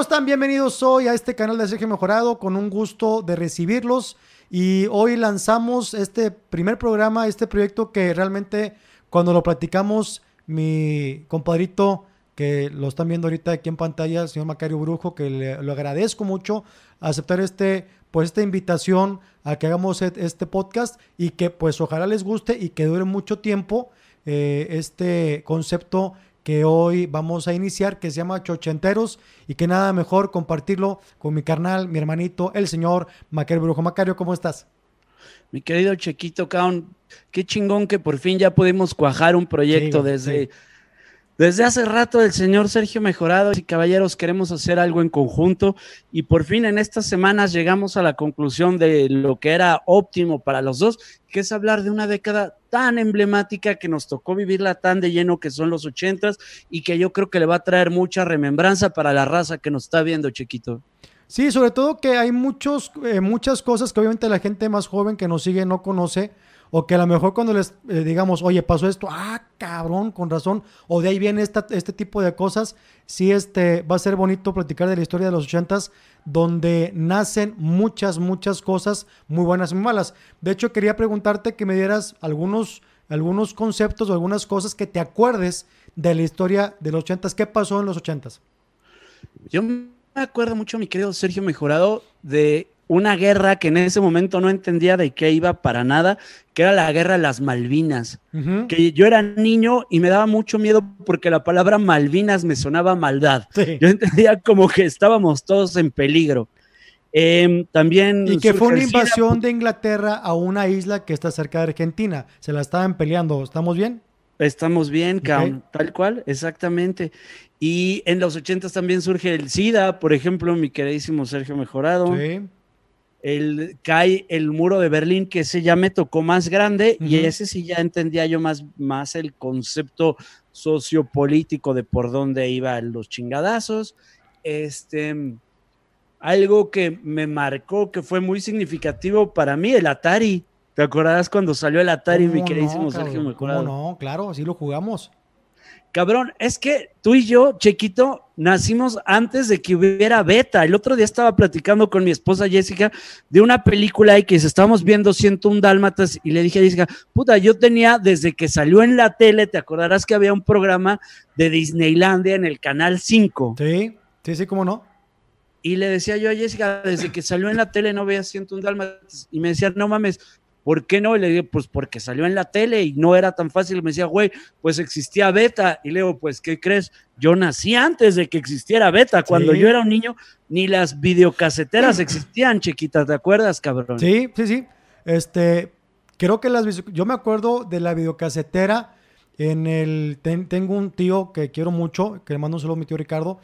¿Cómo están? Bienvenidos hoy a este canal de Sergio Mejorado, con un gusto de recibirlos. Y hoy lanzamos este primer programa, este proyecto que realmente cuando lo platicamos, mi compadrito, que lo están viendo ahorita aquí en pantalla, el señor Macario Brujo, que le, lo agradezco mucho aceptar este, pues esta invitación a que hagamos e, este podcast y que pues ojalá les guste y que dure mucho tiempo eh, este concepto que hoy vamos a iniciar, que se llama Chochenteros, y que nada mejor compartirlo con mi carnal, mi hermanito, el señor Macario Brujo. Macario, ¿cómo estás? Mi querido Chequito Caon, qué chingón que por fin ya pudimos cuajar un proyecto desde, desde hace rato el señor Sergio Mejorado y caballeros queremos hacer algo en conjunto y por fin en estas semanas llegamos a la conclusión de lo que era óptimo para los dos, que es hablar de una década tan emblemática que nos tocó vivirla tan de lleno que son los ochentas y que yo creo que le va a traer mucha remembranza para la raza que nos está viendo, Chiquito. Sí, sobre todo que hay muchos, eh, muchas cosas que obviamente la gente más joven que nos sigue no conoce o que a lo mejor cuando les eh, digamos, oye, pasó esto, ah, cabrón, con razón, o de ahí viene esta, este tipo de cosas, sí este, va a ser bonito platicar de la historia de los ochentas, donde nacen muchas, muchas cosas muy buenas y muy malas. De hecho, quería preguntarte que me dieras algunos, algunos conceptos o algunas cosas que te acuerdes de la historia de los ochentas. ¿Qué pasó en los ochentas? Yo me acuerdo mucho, mi querido Sergio Mejorado, de una guerra que en ese momento no entendía de qué iba para nada, que era la guerra de las Malvinas. Que yo era niño y me daba mucho miedo porque la palabra Malvinas me sonaba maldad. Yo entendía como que estábamos todos en peligro. Em, también. Y que fue una invasión de Inglaterra a una isla que está cerca de Argentina. Se la estaban peleando. ¿Estamos bien? Estamos bien, tal cual, exactamente. Y en los ochentas también surge el SIDA, por ejemplo, mi queridísimo Sergio Mejorado. Sí el, cae el muro de Berlín, que ese ya me tocó más grande y ese sí ya entendía yo más, más el concepto sociopolítico de por dónde iban los chingadazos. Este, algo que me marcó, que fue muy significativo para mí, el Atari. ¿Te acordarás cuando salió el Atari, mi queridísimo Sergio? no? Claro, así lo jugamos. Cabrón, es que tú y yo, Chequito, nacimos antes de que hubiera beta. El otro día estaba platicando con mi esposa Jessica de una película y que se estábamos viendo 101 Dálmatas y le dije a Jessica, puta, yo tenía desde que salió en la tele, te acordarás que había un programa de Disneylandia en el canal 5. Sí, sí, sí, cómo no. Y le decía yo a Jessica, desde que salió en la tele no veía 101 Dálmatas. Y me decía, no mames, ¿Por qué no? Y le dije, pues porque salió en la tele y no era tan fácil. me decía, güey, pues existía beta. Y le digo, pues, ¿qué crees? Yo nací antes de que existiera beta. Cuando yo era un niño, ni las videocaseteras existían, chiquita. ¿Te acuerdas, cabrón? Sí, sí, sí. Este, creo que las yo me acuerdo de la videocasetera en el tengo un tío que quiero mucho, que le mando un saludo a mi tío Ricardo,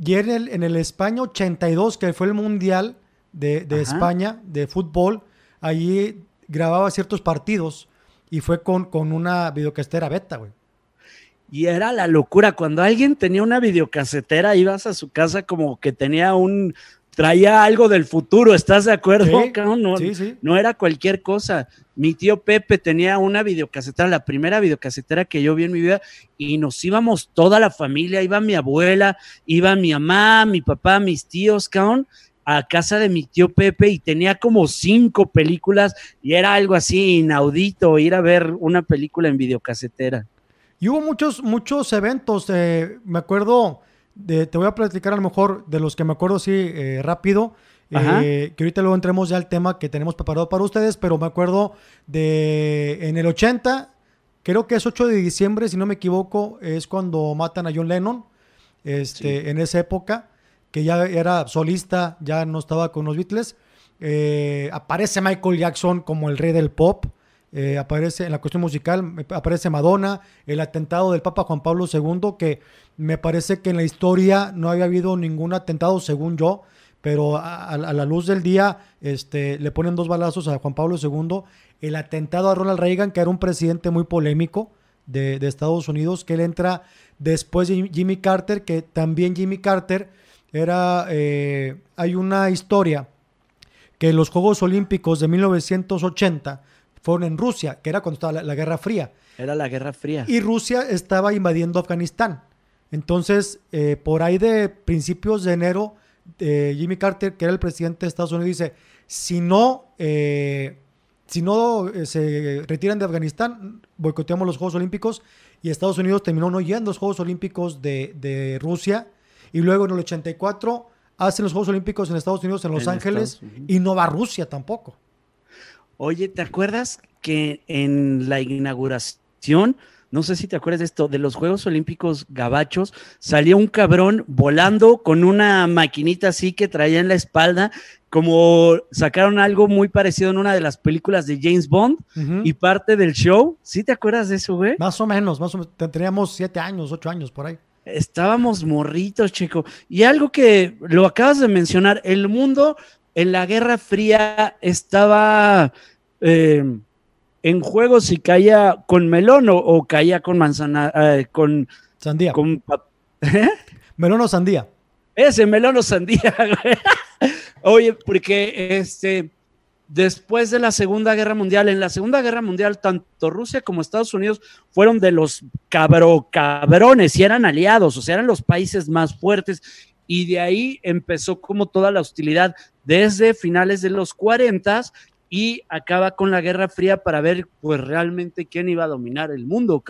y en el, en el España 82, que fue el Mundial de, de España de fútbol, allí grababa ciertos partidos y fue con, con una videocasetera beta, güey. Y era la locura. Cuando alguien tenía una videocasetera, ibas a su casa como que tenía un. traía algo del futuro, ¿estás de acuerdo? No, sí, sí. no era cualquier cosa. Mi tío Pepe tenía una videocasetera, la primera videocasetera que yo vi en mi vida, y nos íbamos toda la familia, iba mi abuela, iba mi mamá, mi papá, mis tíos, cabrón, a casa de mi tío Pepe y tenía como cinco películas y era algo así inaudito ir a ver una película en videocasetera. Y hubo muchos, muchos eventos, eh, me acuerdo, de, te voy a platicar a lo mejor de los que me acuerdo así eh, rápido, eh, que ahorita luego entremos ya al tema que tenemos preparado para ustedes, pero me acuerdo de en el 80, creo que es 8 de diciembre, si no me equivoco, es cuando matan a John Lennon, este, en esa época que ya era solista, ya no estaba con los Beatles. Eh, aparece Michael Jackson como el rey del pop. Eh, aparece en la cuestión musical, aparece Madonna, el atentado del Papa Juan Pablo II, que me parece que en la historia no había habido ningún atentado, según yo, pero a, la luz del día este, le ponen dos balazos a Juan Pablo II. El atentado a Ronald Reagan, que era un presidente muy polémico de, de Estados Unidos, que él entra después de Jimmy Carter, que también Jimmy Carter era, eh, hay una historia que los Juegos Olímpicos de 1980 fueron en Rusia, que era cuando estaba la, Guerra Fría. Era la Guerra Fría. Y Rusia estaba invadiendo Afganistán. Entonces, eh, por ahí de principios de enero, Jimmy Carter, que era el presidente de Estados Unidos, dice, si no, eh, si no eh, se retiran de Afganistán, boicoteamos los Juegos Olímpicos y Estados Unidos terminó no yendo a los Juegos Olímpicos de, Rusia y luego en el 84 hacen los Juegos Olímpicos en Estados Unidos, en Los Ángeles, y no va a Rusia tampoco. Oye, ¿te acuerdas que en la inauguración no sé si te acuerdas de esto, de los Juegos Olímpicos Gabachos, salió un cabrón volando con una maquinita así que traía en la espalda, como sacaron algo muy parecido en una de las películas de James Bond y parte del show. ¿Sí te acuerdas de eso, güey? Más o menos, más o menos. Teníamos siete años, ocho años por ahí. Estábamos morritos, chico. Y algo que lo acabas de mencionar, el mundo en la Guerra Fría estaba... Eh, en juego si caía con melón o, caía con manzana, eh, con sandía. Con, ¿eh? Melón o sandía. Ese melón o sandía, Oye, porque este, después de la Segunda Guerra Mundial, en la Segunda Guerra Mundial, tanto Rusia como Estados Unidos fueron de los cabro cabrones y eran aliados, o sea, eran los países más fuertes. Y de ahí empezó como toda la hostilidad desde finales de los 40 y acaba con la Guerra Fría para ver pues realmente quién iba a dominar el mundo,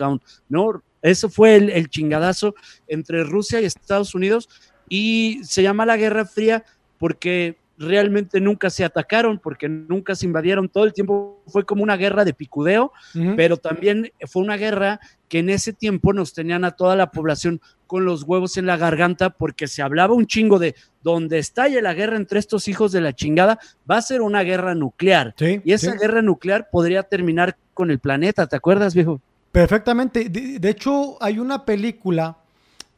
¿no? Eso fue el, chingadazo entre Rusia y Estados Unidos y se llama la Guerra Fría porque realmente nunca se atacaron, porque nunca se invadieron, todo el tiempo fue como una guerra de picudeo, pero también fue una guerra que en ese tiempo nos tenían a toda la población con los huevos en la garganta porque se hablaba un chingo de donde estalle la guerra entre estos hijos de la chingada, va a ser una guerra nuclear. y esa guerra nuclear podría terminar con el planeta, ¿te acuerdas, viejo? Perfectamente. De, hecho, hay una película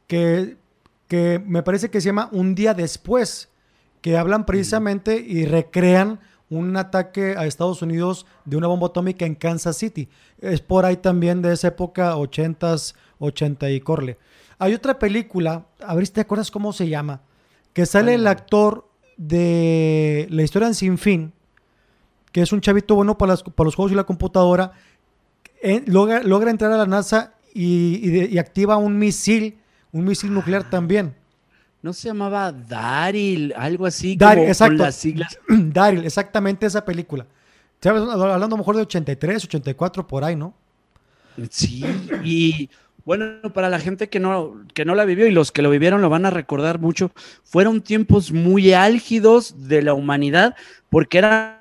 que, que me parece que se llama Un día después que hablan precisamente y recrean un ataque a Estados Unidos de una bomba atómica en Kansas City. Es por ahí también de esa época, 80s, 80 y corle. Hay otra película, a ver si te acuerdas cómo se llama, que sale el actor de La historia en sin fin, que es un chavito bueno para, los juegos y la computadora, logra, entrar a la NASA y activa un misil, un misil nuclear también no se llamaba Daryl, algo así como exacto. con las siglas. Daryl, exactamente esa película. Hablando a lo mejor de 83, 84, por ahí, ¿no? Sí, y bueno, para la gente que no, que no la vivió y los que lo vivieron lo van a recordar mucho, fueron tiempos muy álgidos de la humanidad porque era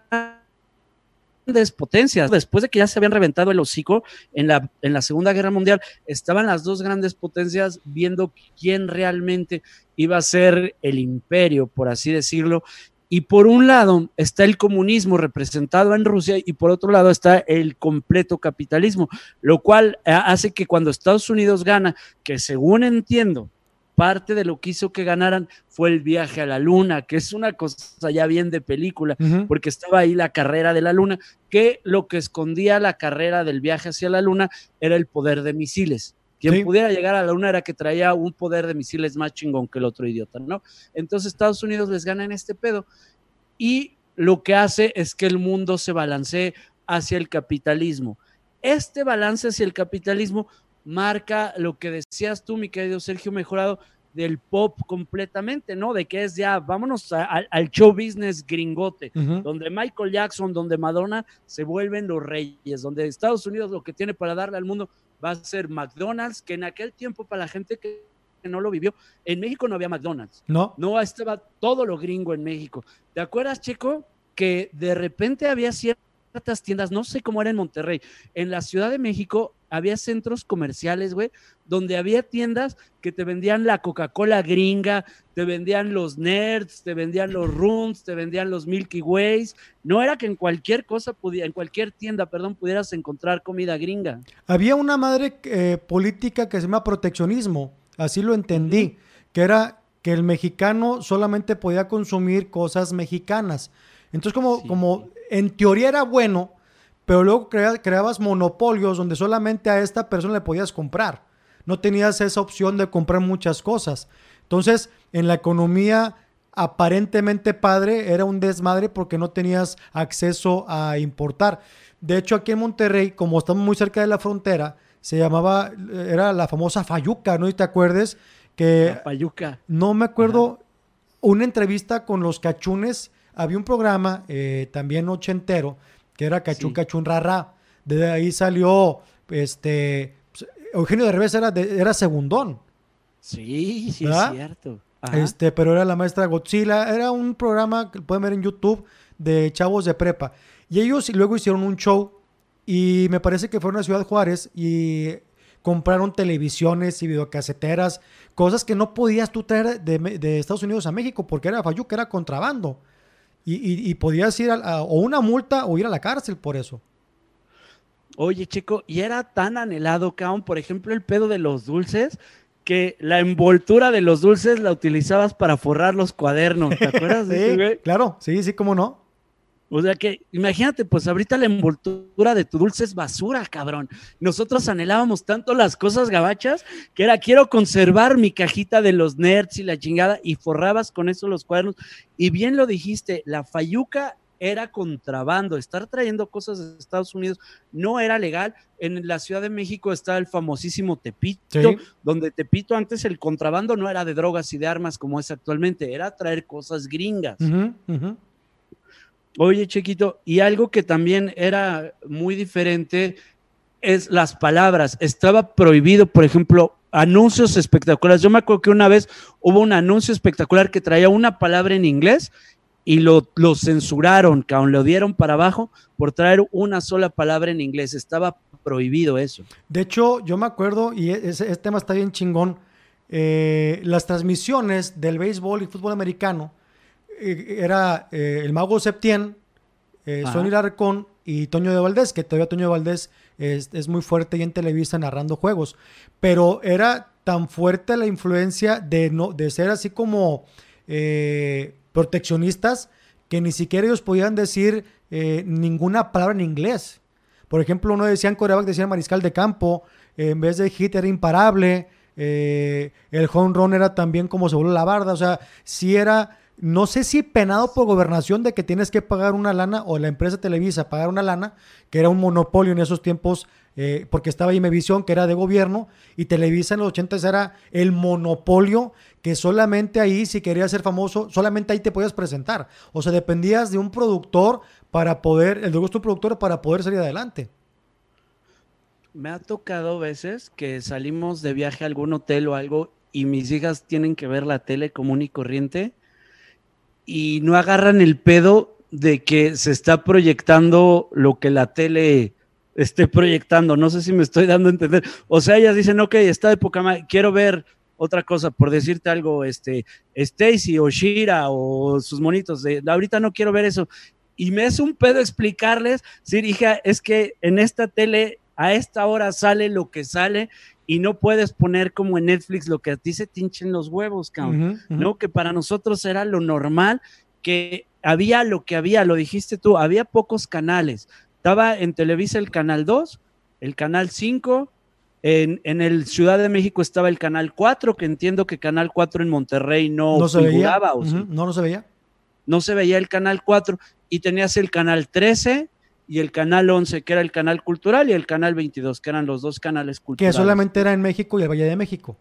grandes potencias. Después de que ya se habían reventado el hocico en la, en la Segunda Guerra Mundial, estaban las dos grandes potencias viendo quién realmente iba a ser el imperio, por así decirlo. Y por un lado está el comunismo representado en Rusia y por otro lado está el completo capitalismo, lo cual eh, hace que cuando Estados Unidos gana, que según entiendo, parte de lo que hizo que ganaran fue el viaje a la luna, que es una cosa ya bien de película, porque estaba ahí la carrera de la luna, que lo que escondía la carrera del viaje hacia la luna era el poder de misiles. Quien pudiera llegar a la luna era que traía un poder de misiles más chingón que el otro idiota, ¿no? Entonces Estados Unidos les gana en este pedo y lo que hace es que el mundo se balancee hacia el capitalismo. Este balance hacia el capitalismo marca lo que decías tú, mi querido Sergio Mejorado, del pop completamente, ¿no? De que es ya, vámonos al show business gringote, donde Michael Jackson, donde Madonna se vuelven los reyes, donde Estados Unidos lo que tiene para darle al mundo va a ser McDonald's, que en aquel tiempo para la gente que no lo vivió, en México no había McDonald's. No. No estaba todo lo gringo en México. ¿Te acuerdas, Checo? Que de repente había ciertas tiendas, no sé cómo era en Monterrey, en la Ciudad de México había centros comerciales, güey, donde había tiendas que te vendían la Coca-Cola gringa, te vendían los nerds, te vendían los rooms, te vendían los Milky Ways. No era que en cualquier cosa, en cualquier tienda, perdón, pudieras encontrar comida gringa. Había una madre eh, política que se llama proteccionismo, así lo entendí, que era que el mexicano solamente podía consumir cosas mexicanas. Entonces, como, como en teoría era bueno, pero luego creabas monopolios donde solamente a esta persona le podías comprar. No tenías esa opción de comprar muchas cosas. Entonces, en la economía aparentemente padre era un desmadre porque no tenías acceso a importar. De hecho, aquí en Monterrey, como estamos muy cerca de la frontera, se llamaba, era la famosa Fayuca, ¿no? ¿Y te acuerdes? Que la Fayuca. No me acuerdo, una entrevista con los cachunes, había un programa eh, también ochentero, que era Cachún Cachún Rara. De ahí salió, este, pues, Eugenio de Revés era, era segundón. Sí, sí, es cierto. Este, pero era la maestra Godzilla. Era un programa que pueden ver en YouTube de chavos de prepa. Y ellos luego hicieron un show y me parece que fueron a Ciudad Juárez y compraron televisiones y videocaseteras, cosas que no podías tú traer de, Estados Unidos a México porque era que era contrabando. Y, podías ir a, o una multa o ir a la cárcel por eso. Oye, chico, y era tan anhelado, Kaon, por ejemplo, el pedo de los dulces, que la envoltura de los dulces la utilizabas para forrar los cuadernos, ¿te acuerdas? sí, claro, sí, sí, cómo no. O sea que, imagínate, pues ahorita la envoltura de tu dulce es basura, cabrón. Nosotros anhelábamos tanto las cosas gabachas que era quiero conservar mi cajita de los nerds y la chingada y forrabas con eso los cuadernos. Y bien lo dijiste, la fayuca era contrabando, estar trayendo cosas de Estados Unidos no era legal. En la Ciudad de México está el famosísimo Tepito, donde Tepito antes el contrabando no era de drogas y de armas como es actualmente, era traer cosas gringas. Oye, Chiquito, y algo que también era muy diferente es las palabras. Estaba prohibido, por ejemplo, anuncios espectaculares. Yo me acuerdo que una vez hubo un anuncio espectacular que traía una palabra en inglés y lo, lo censuraron, aún lo dieron para abajo por traer una sola palabra en inglés. Estaba prohibido eso. De hecho, yo me acuerdo, y e-, ese, tema está bien chingón, eh, las transmisiones del béisbol y fútbol americano era eh, el mago Septién, eh, Sonny Larcón y Toño de Valdés, que todavía Toño de Valdés es, muy fuerte y en Televisa narrando juegos. Pero era tan fuerte la influencia de, no, de ser así como proteccionistas que ni siquiera ellos podían decir ninguna palabra en inglés. Por ejemplo, uno decía en coreback, decía mariscal de campo, en vez de hit era imparable, el home run era también como se volvió la barda, o sea, si era no sé si penado por gobernación de que tienes que pagar una lana o la empresa Televisa pagar una lana, que era un monopolio en esos tiempos, eh, porque estaba Imevisión, que era de gobierno, y Televisa en los 80 era el monopolio que solamente ahí, si querías ser famoso, solamente ahí te podías presentar. O sea, dependías de un productor para poder, el de gusto productor para poder salir adelante. Me ha tocado veces que salimos de viaje a algún hotel o algo y mis hijas tienen que ver la tele común y corriente y no agarran el pedo de que se está proyectando lo que la tele esté proyectando. No sé si me estoy dando a entender. O sea, ellas dicen, ok, está de poca madre, quiero ver otra cosa, por decirte algo, este, Stacy o Shira o sus monitos, de, ahorita no quiero ver eso. Y me es un pedo explicarles, sí, hija, es que en esta tele a esta hora sale lo que sale y no puedes poner como en Netflix lo que a ti se tinchen los huevos, cabrón, ¿no? Que para nosotros era lo normal, que había lo que había, lo dijiste tú, había pocos canales. Estaba en Televisa el canal 2, el canal 5, en, en, el Ciudad de México estaba el canal 4, que entiendo que canal 4 en Monterrey no, no se veía. No, no se veía. No se veía el canal 4 y tenías el canal 13, y el canal 11, que era el canal cultural, y el canal 22, que eran los dos canales culturales. Que solamente era en México y el Valle de México.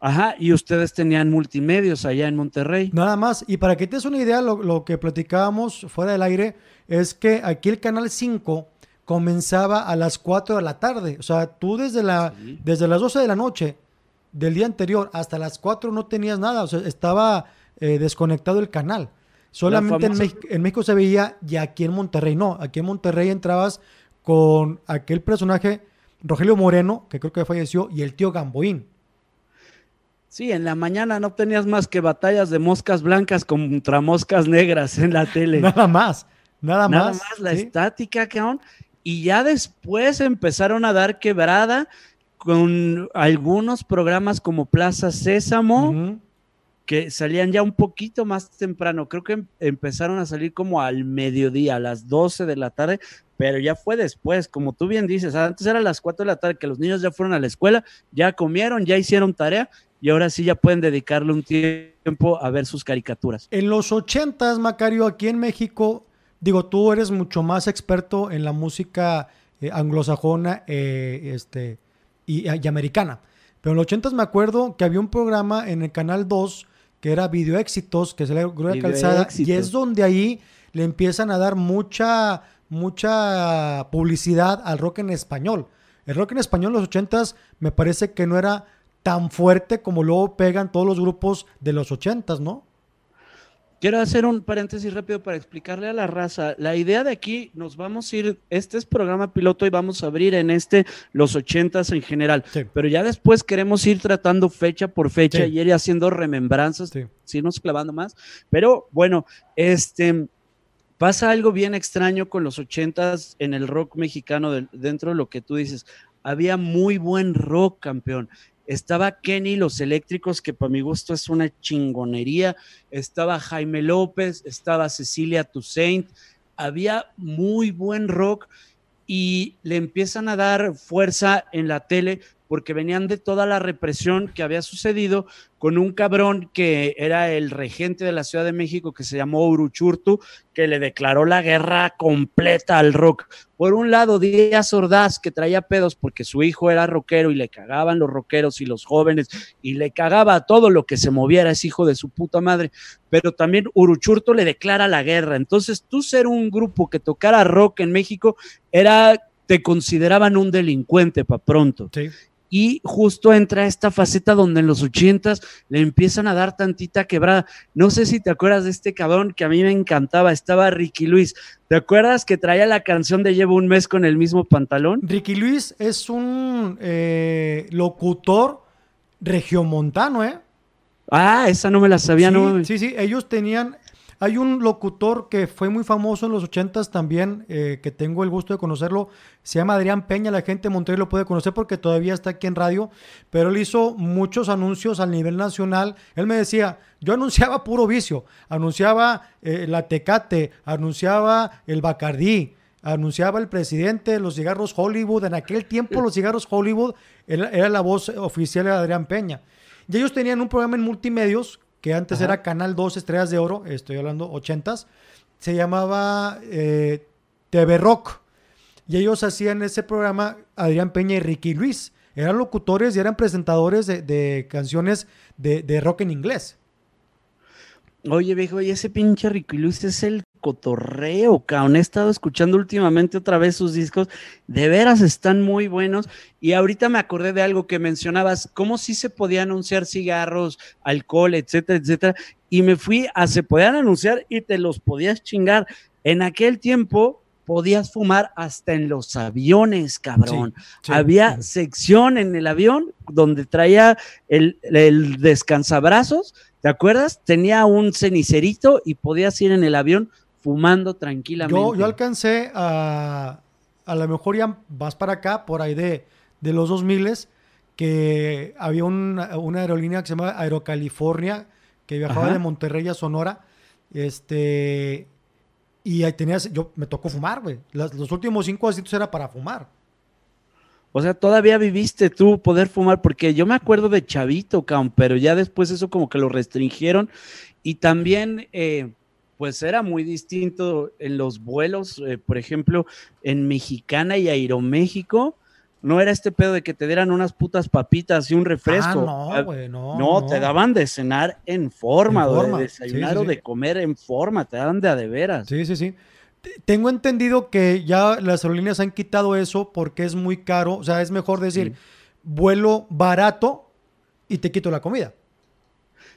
Ajá, y ustedes tenían multimedios allá en Monterrey. Nada más, y para que te des una idea, lo, que platicábamos fuera del aire es que aquí el canal 5 comenzaba a las 4 de la tarde. O sea, tú desde, la, desde las 12 de la noche del día anterior hasta las 4 no tenías nada, o sea, estaba eh, desconectado el canal. Solamente en, México, se veía y aquí en Monterrey no. Aquí en Monterrey entrabas con aquel personaje, Rogelio Moreno, que creo que falleció, y el tío Gamboín. Sí, en la mañana no tenías más que batallas de moscas blancas contra moscas negras en la tele. nada más, nada, nada más. la estática, cabrón. Y ya después empezaron a dar quebrada con algunos programas como Plaza Sésamo que salían ya un poquito más temprano. Creo que em, empezaron a salir como al mediodía, a las 12 de la tarde, pero ya fue después, como tú bien dices, antes era a las 4 de la tarde que los niños ya fueron a la escuela, ya comieron, ya hicieron tarea y ahora sí ya pueden dedicarle un tiempo a ver sus caricaturas. En los 80, Macario, aquí en México, digo, tú eres mucho más experto en la música eh, anglosajona, eh, este, y, americana. Pero en los 80 me acuerdo que había un programa en el Canal 2 que era Video Éxitos, que se le Gloria Calzada, y es donde ahí le empiezan a dar mucha, mucha publicidad al rock en español. El rock en español en los 80 me parece que no era tan fuerte como luego pegan todos los grupos de los 80 ¿no? Quiero hacer un paréntesis rápido para explicarle a la raza. La idea de aquí, nos vamos a ir, este es programa piloto y vamos a abrir en este los ochentas en general. Pero ya después queremos ir tratando fecha por fecha y ir haciendo remembranzas, sí. nos clavando más. Pero bueno, este pasa algo bien extraño con los ochentas en el rock mexicano dentro de lo que tú dices. Había muy buen rock, campeón. Estaba Kenny Los Eléctricos, que para mi gusto es una chingonería. Estaba Jaime López, estaba Cecilia Toussaint. Había muy buen rock y le empiezan a dar fuerza en la tele porque venían de toda la represión que había sucedido con un cabrón que era el regente de la Ciudad de México que se llamó Uruchurtu, que le declaró la guerra completa al rock. Por un lado, Díaz Ordaz, que traía pedos porque su hijo era rockero y le cagaban los rockeros y los jóvenes y le cagaba todo lo que se moviera, es hijo de su puta madre. Pero también Uruchurtu le declara la guerra. Entonces, tú ser un grupo que tocara rock en México era te consideraban un delincuente para pronto. Sí y justo entra esta faceta donde en los ochentas le empiezan a dar tantita quebrada. No sé si te acuerdas de este cabrón que a mí me encantaba, estaba Ricky Luis. ¿Te acuerdas que traía la canción de Llevo un mes con el mismo pantalón? Ricky Luis es un eh, locutor regiomontano, ¿eh? Ah, esa no me la sabía, ¿no? Sí, sí, ellos tenían hay un locutor que fue muy famoso en los ochentas también, eh, que tengo el gusto de conocerlo, se llama Adrián Peña, la gente de Monterrey lo puede conocer porque todavía está aquí en radio, pero él hizo muchos anuncios a nivel nacional. Él me decía, yo anunciaba puro vicio, anunciaba eh, la Tecate, anunciaba el Bacardí, anunciaba el presidente, los cigarros Hollywood. En aquel tiempo los cigarros Hollywood era, la voz oficial de Adrián Peña. Y ellos tenían un programa en multimedios que antes era Canal 2 Estrellas de Oro, estoy hablando 80s, se llamaba eh, TV Rock. Y ellos hacían ese programa, Adrián Peña y Ricky Luis. Eran locutores y eran presentadores de, canciones de, de, rock en inglés. Oye, viejo, y ese pinche Ricky Luis es el cotorreo, cabrón. He estado escuchando últimamente otra vez sus discos. De veras están muy buenos. Y ahorita me acordé de algo que mencionabas, cómo sí se podía anunciar cigarros, alcohol, etcétera, etcétera. Y me fui a se podían anunciar y te los podías chingar. En aquel tiempo podías fumar hasta en los aviones, cabrón. Había sección en el avión donde traía el, el descansabrazos. ¿Te acuerdas? Tenía un cenicerito y podías ir en el avión fumando tranquilamente. Yo, yo alcancé a, a lo mejor ya vas para acá, por ahí de, de los 2000 que había una, aerolínea que se llama Aerocalifornia, que viajaba de Monterrey a Sonora, este, y ahí tenías, yo me tocó fumar, güey. Los, últimos cinco asientos era para fumar. O sea, todavía viviste tú poder fumar, porque yo me acuerdo de Chavito, pero ya después eso como que lo restringieron. Y también, eh, pues era muy distinto en los vuelos, eh, por ejemplo, en Mexicana y Aeroméxico, no era este pedo de que te dieran unas putas papitas y un refresco. Ah, no, güey, no, no, te daban de cenar en forma, de desayunar o de comer en forma, te daban de a de veras. Sí, sí, sí. Tengo entendido que ya las aerolíneas han quitado eso porque es muy caro, o sea, es mejor decir vuelo barato y te quito la comida.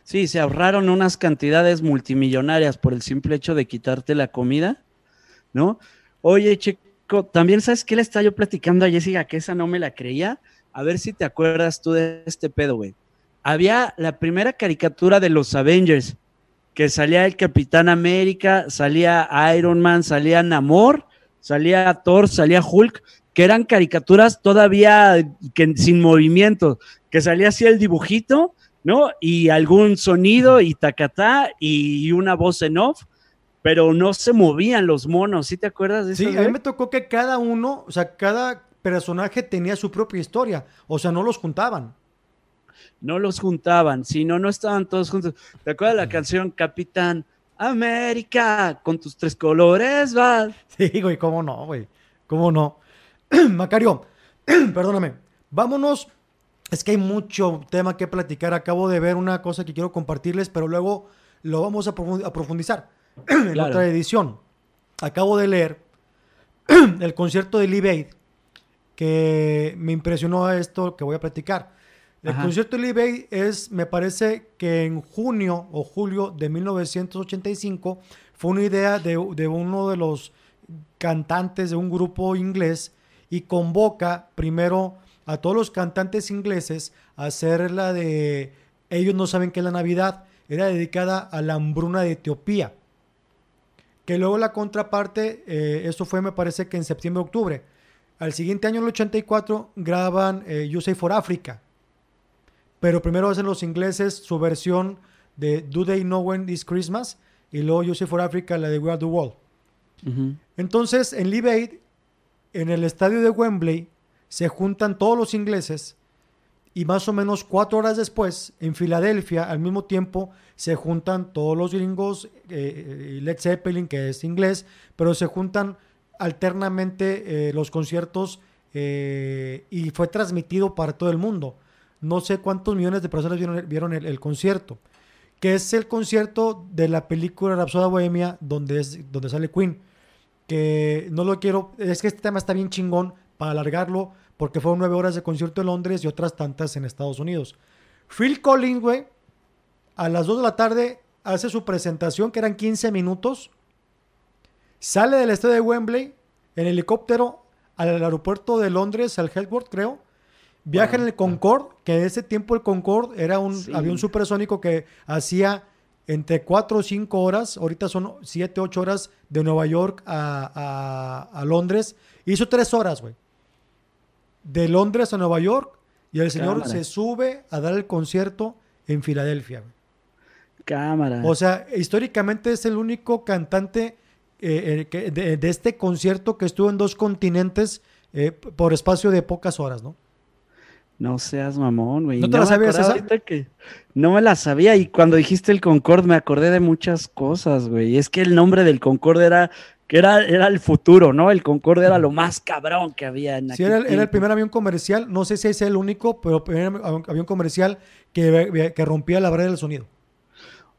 Sí, se ahorraron unas cantidades multimillonarias por el simple hecho de quitarte la comida, ¿no? Oye, Chico, también sabes qué le estaba yo platicando a Jessica que esa no me la creía. A ver si te acuerdas tú de este pedo, güey. Había la primera caricatura de los Avengers, que salía el Capitán América, salía Iron Man, salía Namor, salía Thor, salía Hulk, que eran caricaturas todavía que, sin movimiento, que salía así el dibujito ¿no? Y algún sonido y tacatá y una voz en off, pero no se movían los monos, ¿sí te acuerdas de eso? Sí, a mí me tocó que cada uno, o sea, cada personaje tenía su propia historia, o sea, no los juntaban. No los juntaban, si no, no estaban todos juntos. ¿Te acuerdas la canción Capitán América con tus tres colores, va? Sí, güey, cómo no, güey, cómo no. Macario, perdóname, Vámonos. Es que hay mucho tema que platicar. Acabo de ver una cosa que quiero compartirles, pero luego lo vamos a, profundizar en otra edición. Acabo de leer el concierto de Lee que me impresionó esto que voy a platicar. El concierto de Lee es, me parece que en junio o julio de 1985 fue una idea de, de uno de los cantantes de un grupo inglés y convoca primero a todos los cantantes ingleses a hacer la de ellos no saben qué es la Navidad. Era dedicada a la hambruna de Etiopía. Que luego la contraparte, eh, eso fue me parece que en septiembre-octubre. Al siguiente año, el 84, graban eh, You Say for Africa. Pero primero hacen los ingleses su versión de Do They Know When This Christmas y luego You Say for Africa, la de We Are the World. Entonces, en Live Aid, en el estadio de Wembley, se juntan todos los ingleses y más o menos cuatro horas después, en Filadelfia, al mismo tiempo, se juntan todos los gringos, eh, Led Zeppelin, que es inglés, pero se juntan alternamente eh, los conciertos eh, y fue transmitido para todo el mundo. No sé cuántos millones de personas vieron, el, concierto, que es el concierto de la película Rapsoda Bohemia, donde, es, donde sale Queen. Que no lo quiero, es que este tema está bien chingón para alargarlo, porque fueron nueve horas de concierto en Londres y otras tantas en Estados Unidos. Phil Collins, güey, a las 2 de la tarde hace su presentación, que eran 15 minutos. Sale del estadio de Wembley en helicóptero al aeropuerto de Londres, al Heathrow, creo. Viaja en el Concorde, que en ese tiempo el Concorde era un avión supersónico que hacía entre 4 o 5 horas, ahorita son 7, 8 horas de Nueva York a, a Londres. Hizo 3 horas, güey de Londres a Nueva York y el señor se sube a dar el concierto en Filadelfia. Cámara. O sea, históricamente es el único cantante eh, eh, de, este concierto que estuvo en dos continentes eh, por espacio de pocas horas, ¿no? No seas mamón, güey. ¿No te la sabías esa? Que no me la sabía y cuando dijiste el Concorde me acordé de muchas cosas, güey. Es que el nombre del Concorde era que era, era el futuro, ¿no? El Concorde era lo más cabrón que había en Sí, era el, primer avión comercial, no sé si es el único, pero el primer avión comercial que, que rompía la barrera del sonido.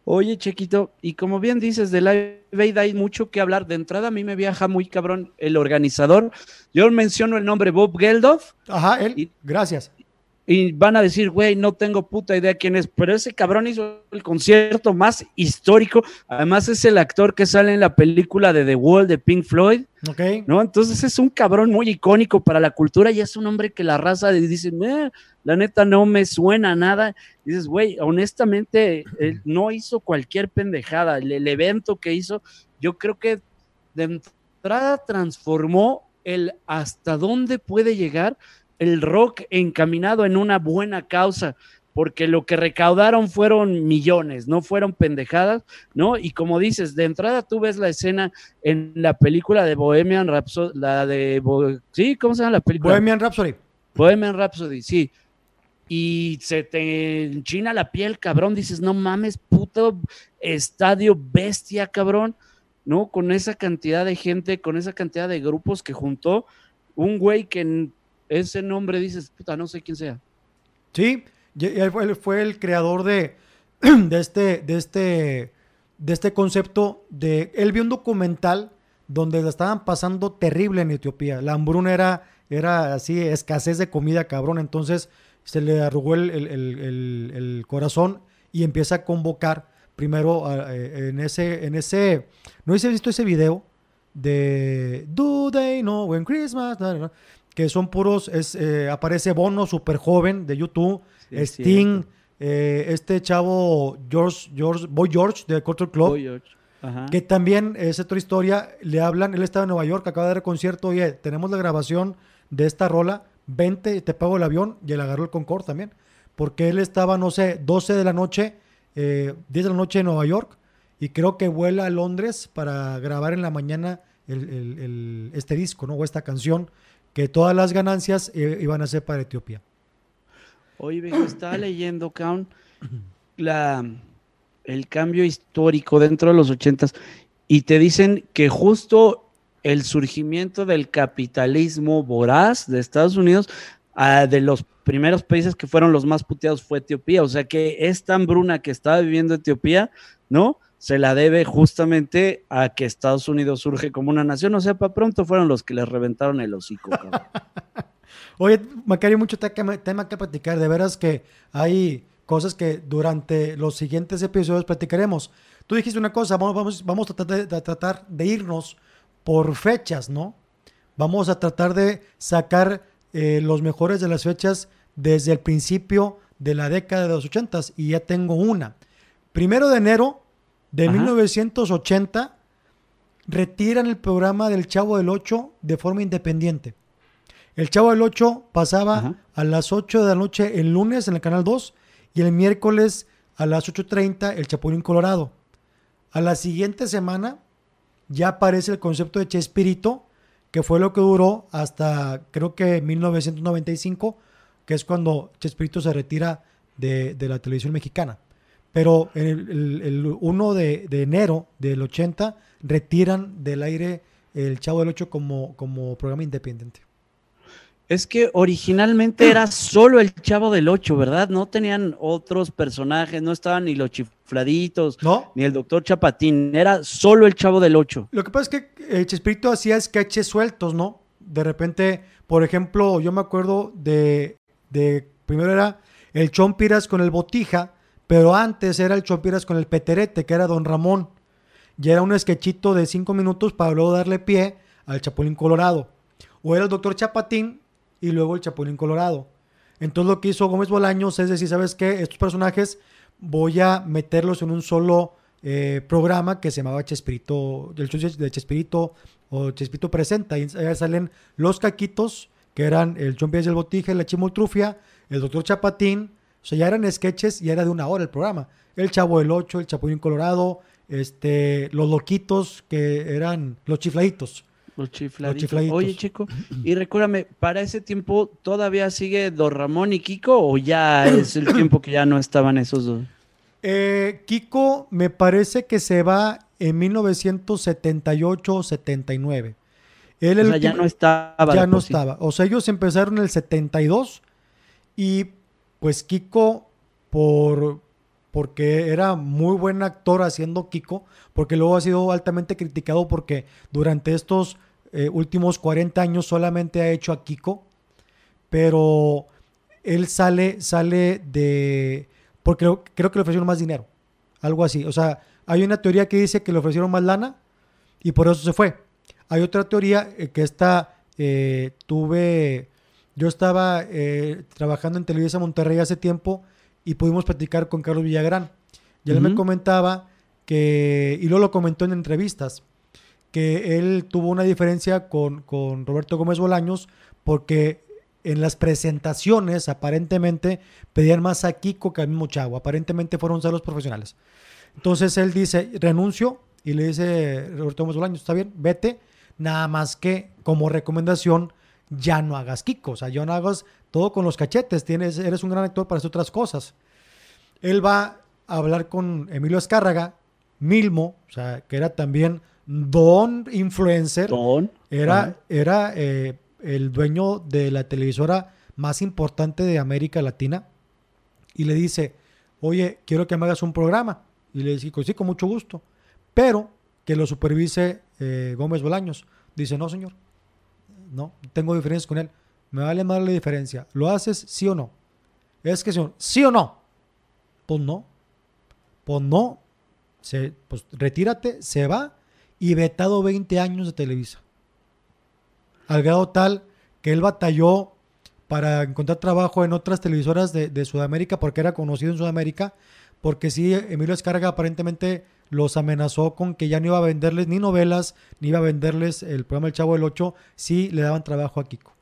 Oye, Chequito, y como bien dices, de la Aid hay mucho que hablar. De entrada, a mí me viaja muy cabrón el organizador. Yo menciono el nombre Bob Geldof. Ajá, él. gracias y van a decir, güey, no tengo puta idea quién es, pero ese cabrón hizo el concierto más histórico. Además, es el actor que sale en la película de The Wall de Pink Floyd. Ok. ¿No? Entonces es un cabrón muy icónico para la cultura y es un hombre que la raza dice, la neta no me suena nada. dices, güey, honestamente, él no hizo cualquier pendejada. el evento que hizo, yo creo que de entrada transformó el hasta dónde puede llegar el rock encaminado en una buena causa, porque lo que recaudaron fueron millones, no fueron pendejadas, ¿no? Y como dices, de entrada tú ves la escena en la película de Bohemian Rhapsody, la de, ¿sí? ¿Cómo se llama la película? Bohemian Rhapsody. Bohemian Rhapsody, sí. Y se te enchina la piel, cabrón, dices, no mames, puto estadio bestia, cabrón, ¿no? Con esa cantidad de gente, con esa cantidad de grupos que juntó un güey que ese nombre dices, puta, no sé quién sea. Sí, él fue, el creador de, de, este, de, este, de este concepto de... Él vio un documental donde la estaban pasando terrible en Etiopía. La hambruna era, era así, escasez de comida, cabrón. Entonces se le arrugó el, corazón y empieza a convocar primero eh, en ese, en ese, no he visto ese video de Do They Know When Christmas, que son puros, es, eh, aparece Bono, súper joven, de YouTube, Sting, eh, este chavo George, George, Boy George de Culture Club, que también es otra historia, le hablan, él estaba en Nueva York, acaba de dar el concierto, oye, tenemos la grabación de esta rola, vente, te pago el avión, y él agarró el Concorde también, porque él estaba, no sé, 12 de la noche, 10 eh, de la noche en Nueva York, y creo que vuela a Londres para grabar en la mañana este disco, ¿no? O esta canción que todas las ganancias eh, iban a ser para Etiopía. Oye, viejo, estaba leyendo, Count, la, el cambio histórico dentro de los ochentas y te dicen que justo el surgimiento del capitalismo voraz de Estados Unidos ah, de los primeros países que fueron los más puteados fue Etiopía. O sea que esta hambruna que estaba viviendo Etiopía, ¿no? Se la debe justamente a que Estados Unidos surge como una nación. O sea, para pronto fueron los que les reventaron el hocico. Oye, Macario, mucho tema que platicar. De veras que hay cosas que durante los siguientes episodios platicaremos. Tú dijiste una cosa, vamos, vamos, vamos a, tratar de, irnos por fechas, ¿no? Vamos a tratar de sacar eh, los mejores de las fechas desde el principio de la década de los 80 y ya tengo una. Primero de enero de 1980 retiran el programa del Chavo del 8 de forma independiente. El Chavo del 8 pasaba a las 8 de la noche el lunes en el Canal 2 y el miércoles a las 8.30 el Chapulín Colorado. A la siguiente semana ya aparece el concepto de Chespirito que fue lo que duró hasta creo que 1995, que es cuando Chespirito se retira de, la televisión mexicana. Pero el, 1 de, enero del 80 retiran del aire el Chavo del 8 como, como programa independiente. Es que originalmente era solo el Chavo del Ocho, ¿verdad? No tenían otros personajes, no estaban ni los chifladitos, ni el Doctor Chapatín, era solo el Chavo del Ocho. Lo que pasa es que eh, Chespirito hacía sketches sueltos, ¿no? De repente, por ejemplo, yo me acuerdo de, de primero era el Chompiras con el Botija, pero antes era el Chompiras con el Peterete, que era Don Ramón. Y era un sketchito de cinco minutos para luego darle pie al Chapulín Colorado. O era el Doctor Chapatín, y luego el Chapulín Colorado. Entonces lo que hizo Gómez Bolaños es decir, ¿sabes qué? Estos personajes voy a meterlos en un solo eh, programa que se llamaba Chespirito, el de Chespirito o Chespirito Presenta. Y ahí salen los caquitos, que eran el John del Botije, la Chimoltrufia, el Doctor Chapatín. O sea, ya eran sketches y era de una hora el programa. El Chavo del Ocho, el Chapulín Colorado, este, los loquitos que eran los chifladitos. Los chifladitos. Oye, chico, y recuérdame, ¿para ese tiempo todavía sigue Don Ramón y Kiko o ya es el tiempo que ya no estaban esos dos? Eh, Kiko me parece que se va en 1978 79. Él o sea, ya no estaba. Ya no estaba. O sea, ellos empezaron en el 72 y pues Kiko por porque era muy buen actor haciendo Kiko, porque luego ha sido altamente criticado porque durante estos eh, últimos 40 años solamente ha hecho a Kiko, pero él sale, sale de, porque creo que le ofrecieron más dinero, algo así. O sea, hay una teoría que dice que le ofrecieron más lana y por eso se fue. Hay otra teoría eh, que está, eh, tuve, yo estaba trabajando en Televisa Monterrey hace tiempo y pudimos platicar con Carlos Villagrán. Y él me comentaba que, y luego lo comentó en entrevistas, que él tuvo una diferencia con, con Roberto Gómez Bolaños porque en las presentaciones aparentemente pedían más a Kiko que al mismo Chavo. Aparentemente fueron celos profesionales. Entonces él dice, renuncio y le dice Roberto Gómez Bolaños, está bien, vete, nada más que como recomendación ya no hagas Kiko, o sea, ya no hagas todo con los cachetes, tienes, eres un gran actor para hacer otras cosas. Él va a hablar con Emilio Escárraga, Milmo, o sea, que era también don influencer. Don. Era, era eh, el dueño de la televisora más importante de América Latina. Y le dice, oye, quiero que me hagas un programa. Y le dice, sí, con mucho gusto. Pero que lo supervise eh, Gómez Bolaños. Dice, no, señor. No, tengo diferencias con él. Me vale más la diferencia. ¿Lo haces sí o no? Es que sí o no. Pues no. Pues no. Se, pues retírate, se va y vetado 20 años de Televisa. Al grado tal que él batalló para encontrar trabajo en otras televisoras de, Sudamérica porque era conocido en Sudamérica. Porque sí, Emilio Escarga aparentemente los amenazó con que ya no iba a venderles ni novelas, ni iba a venderles el programa El Chavo del Ocho si le daban trabajo a Kiko.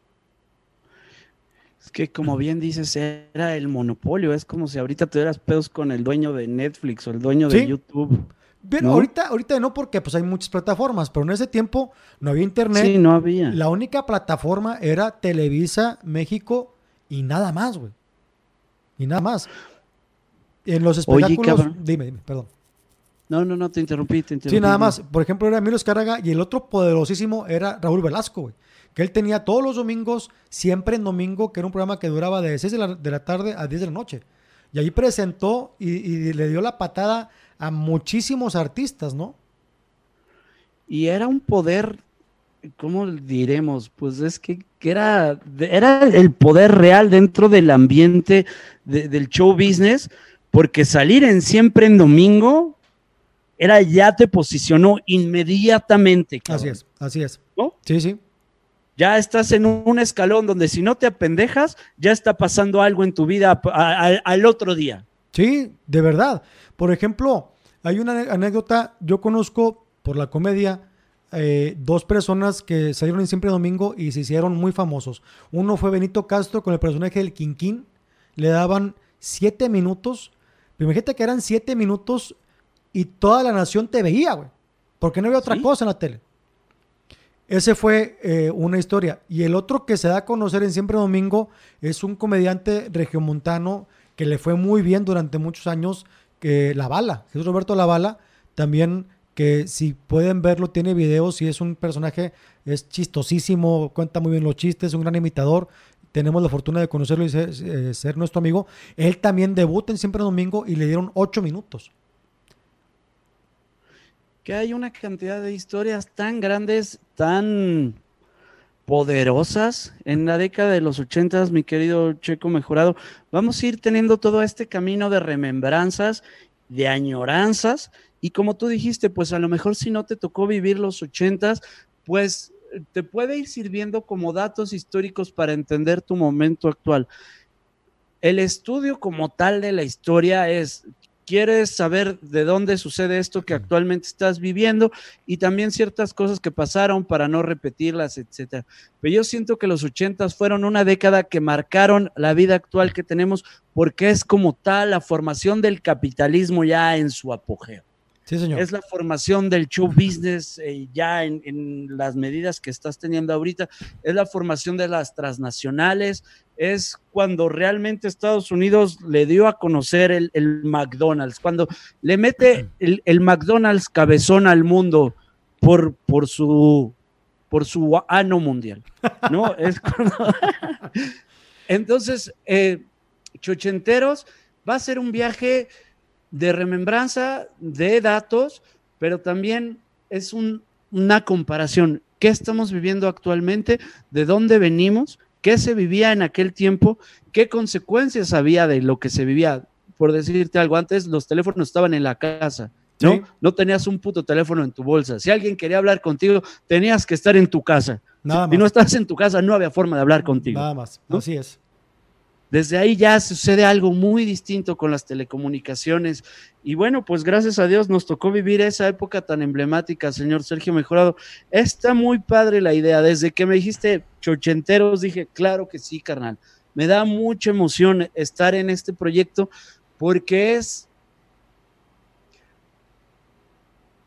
Es que como bien dices, era el monopolio. Es como si ahorita tuvieras pedos con el dueño de Netflix o el dueño de YouTube. Bueno, ahorita, ahorita no, porque pues hay muchas plataformas, pero en ese tiempo no había internet. Sí, no había. La única plataforma era Televisa México y nada más, güey. Y nada más. En los espectáculos. dime, dime, perdón. No, no, no, te interrumpí, te interrumpí. Sí, nada más. Por ejemplo, era Emilio Escárraga y el otro poderosísimo era Raúl Velasco, güey que él tenía todos los domingos, siempre en domingo, que era un programa que duraba de 6 de la, tarde a 10 de la noche. Y ahí presentó y, le dio la patada a muchísimos artistas, ¿no? Y era un poder, ¿cómo diremos? Pues es que, era, era el poder real dentro del ambiente del show business, porque salir en siempre en domingo era ya te posicionó inmediatamente. Así es, así es. ¿No? Sí, sí. Ya estás en un escalón donde si no te apendejas, ya está pasando algo en tu vida al otro día. Sí, de verdad. Por ejemplo, hay una anécdota, yo conozco por la comedia eh, dos personas que salieron en Siempre Domingo y se hicieron muy famosos. Uno fue Benito Castro con el personaje del Quinquín. Le daban siete minutos. Imagínate que eran siete minutos y toda la nación te veía, güey. Porque no había otra cosa en la tele. Ese fue eh, una historia. Y el otro que se da a conocer en Siempre Domingo es un comediante regiomontano que le fue muy bien durante muchos años, que La Bala, Jesús Roberto La Bala, también que si pueden verlo, tiene videos y es un personaje, es chistosísimo, cuenta muy bien los chistes, es un gran imitador. Tenemos la fortuna de conocerlo y ser, eh, ser nuestro amigo. Él también debuta en Siempre Domingo y le dieron ocho minutos que hay una cantidad de historias tan grandes, tan poderosas en la década de los ochentas, mi querido Checo Mejorado. Vamos a ir teniendo todo este camino de remembranzas, de añoranzas, y como tú dijiste, pues a lo mejor si no te tocó vivir los ochentas, pues te puede ir sirviendo como datos históricos para entender tu momento actual. El estudio como tal de la historia es quieres saber de dónde sucede esto que actualmente estás viviendo y también ciertas cosas que pasaron para no repetirlas, etcétera. Pero yo siento que los ochentas fueron una década que marcaron la vida actual que tenemos porque es como tal la formación del capitalismo ya en su apogeo. Sí, señor. Es la formación del show business eh, ya en, en, las medidas que estás teniendo ahorita. Es la formación de las transnacionales, es cuando realmente Estados Unidos le dio a conocer el, McDonald's, cuando le mete el, McDonald's cabezón al mundo por, por su por su ano mundial, ¿no? es Entonces, eh, Chochenteros va a ser un viaje de remembranza, de datos, pero también es una comparación. ¿Qué estamos viviendo actualmente? ¿De dónde venimos? qué se vivía en aquel tiempo, qué consecuencias había de lo que se vivía. Por decirte algo, antes los teléfonos estaban en la casa, ¿no? No tenías un puto teléfono en tu bolsa. Si alguien quería hablar contigo, tenías que estar en tu casa. Nada si, no estás en tu casa, no había forma de hablar contigo. Nada más, así es. Desde ahí ya sucede algo muy distinto con las telecomunicaciones. Y bueno, pues gracias a Dios nos tocó vivir esa época tan emblemática, señor Sergio Mejorado. Está muy padre la idea. Desde que me dijiste chochenteros, dije, claro que sí, carnal. Me da mucha emoción estar en este proyecto porque es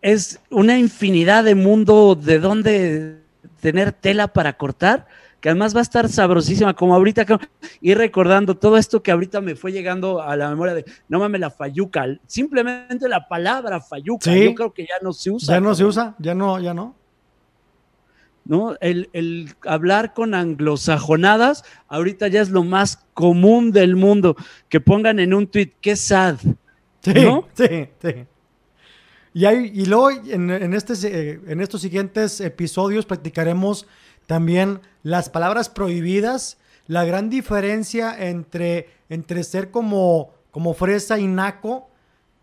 es una infinidad de mundo de donde tener tela para cortar que además va a estar sabrosísima, como ahorita, ir recordando todo esto que ahorita me fue llegando a la memoria de, no mames, la fayuca, simplemente la palabra fayuca, yo creo que ya no se usa. Ya no se usa, ya no, ya no. ¿no? El, hablar con anglosajonadas, ahorita ya es lo más común del mundo, que pongan en un tweet, qué sad. Sí, sí, sí. Y, y luego en, este, eh, en estos siguientes episodios practicaremos también las palabras prohibidas, la gran diferencia entre, entre ser como, como fresa y naco,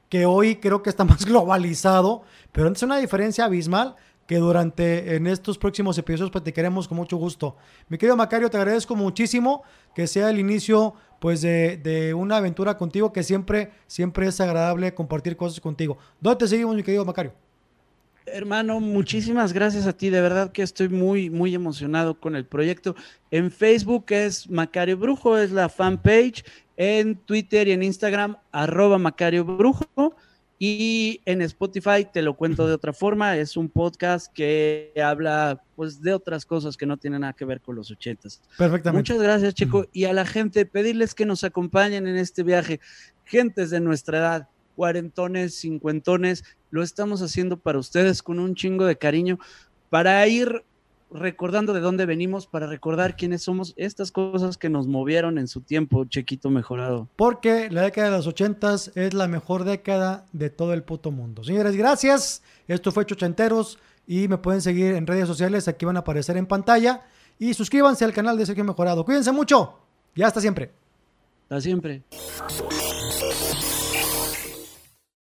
que hoy creo que está más globalizado, pero es una diferencia abismal que durante en estos próximos episodios platicaremos con mucho gusto. Mi querido Macario, te agradezco muchísimo que sea el inicio pues de, de, una aventura contigo que siempre, siempre es agradable compartir cosas contigo. ¿Dónde te seguimos, mi querido Macario? Hermano, muchísimas gracias a ti. De verdad que estoy muy, muy emocionado con el proyecto. En Facebook es Macario Brujo, es la fanpage. En Twitter y en Instagram, arroba Macario Brujo. Y en Spotify, te lo cuento de otra forma, es un podcast que habla pues de otras cosas que no tienen nada que ver con los ochentas. Perfectamente. Muchas gracias, Chico. Y a la gente, pedirles que nos acompañen en este viaje. Gentes de nuestra edad, cuarentones, cincuentones, lo estamos haciendo para ustedes con un chingo de cariño, para ir recordando de dónde venimos para recordar quiénes somos, estas cosas que nos movieron en su tiempo, Chequito Mejorado. Porque la década de los ochentas es la mejor década de todo el puto mundo. Señores, gracias. Esto fue Chochenteros y me pueden seguir en redes sociales, aquí van a aparecer en pantalla. Y suscríbanse al canal de Sergio Mejorado. Cuídense mucho y hasta siempre. Hasta siempre.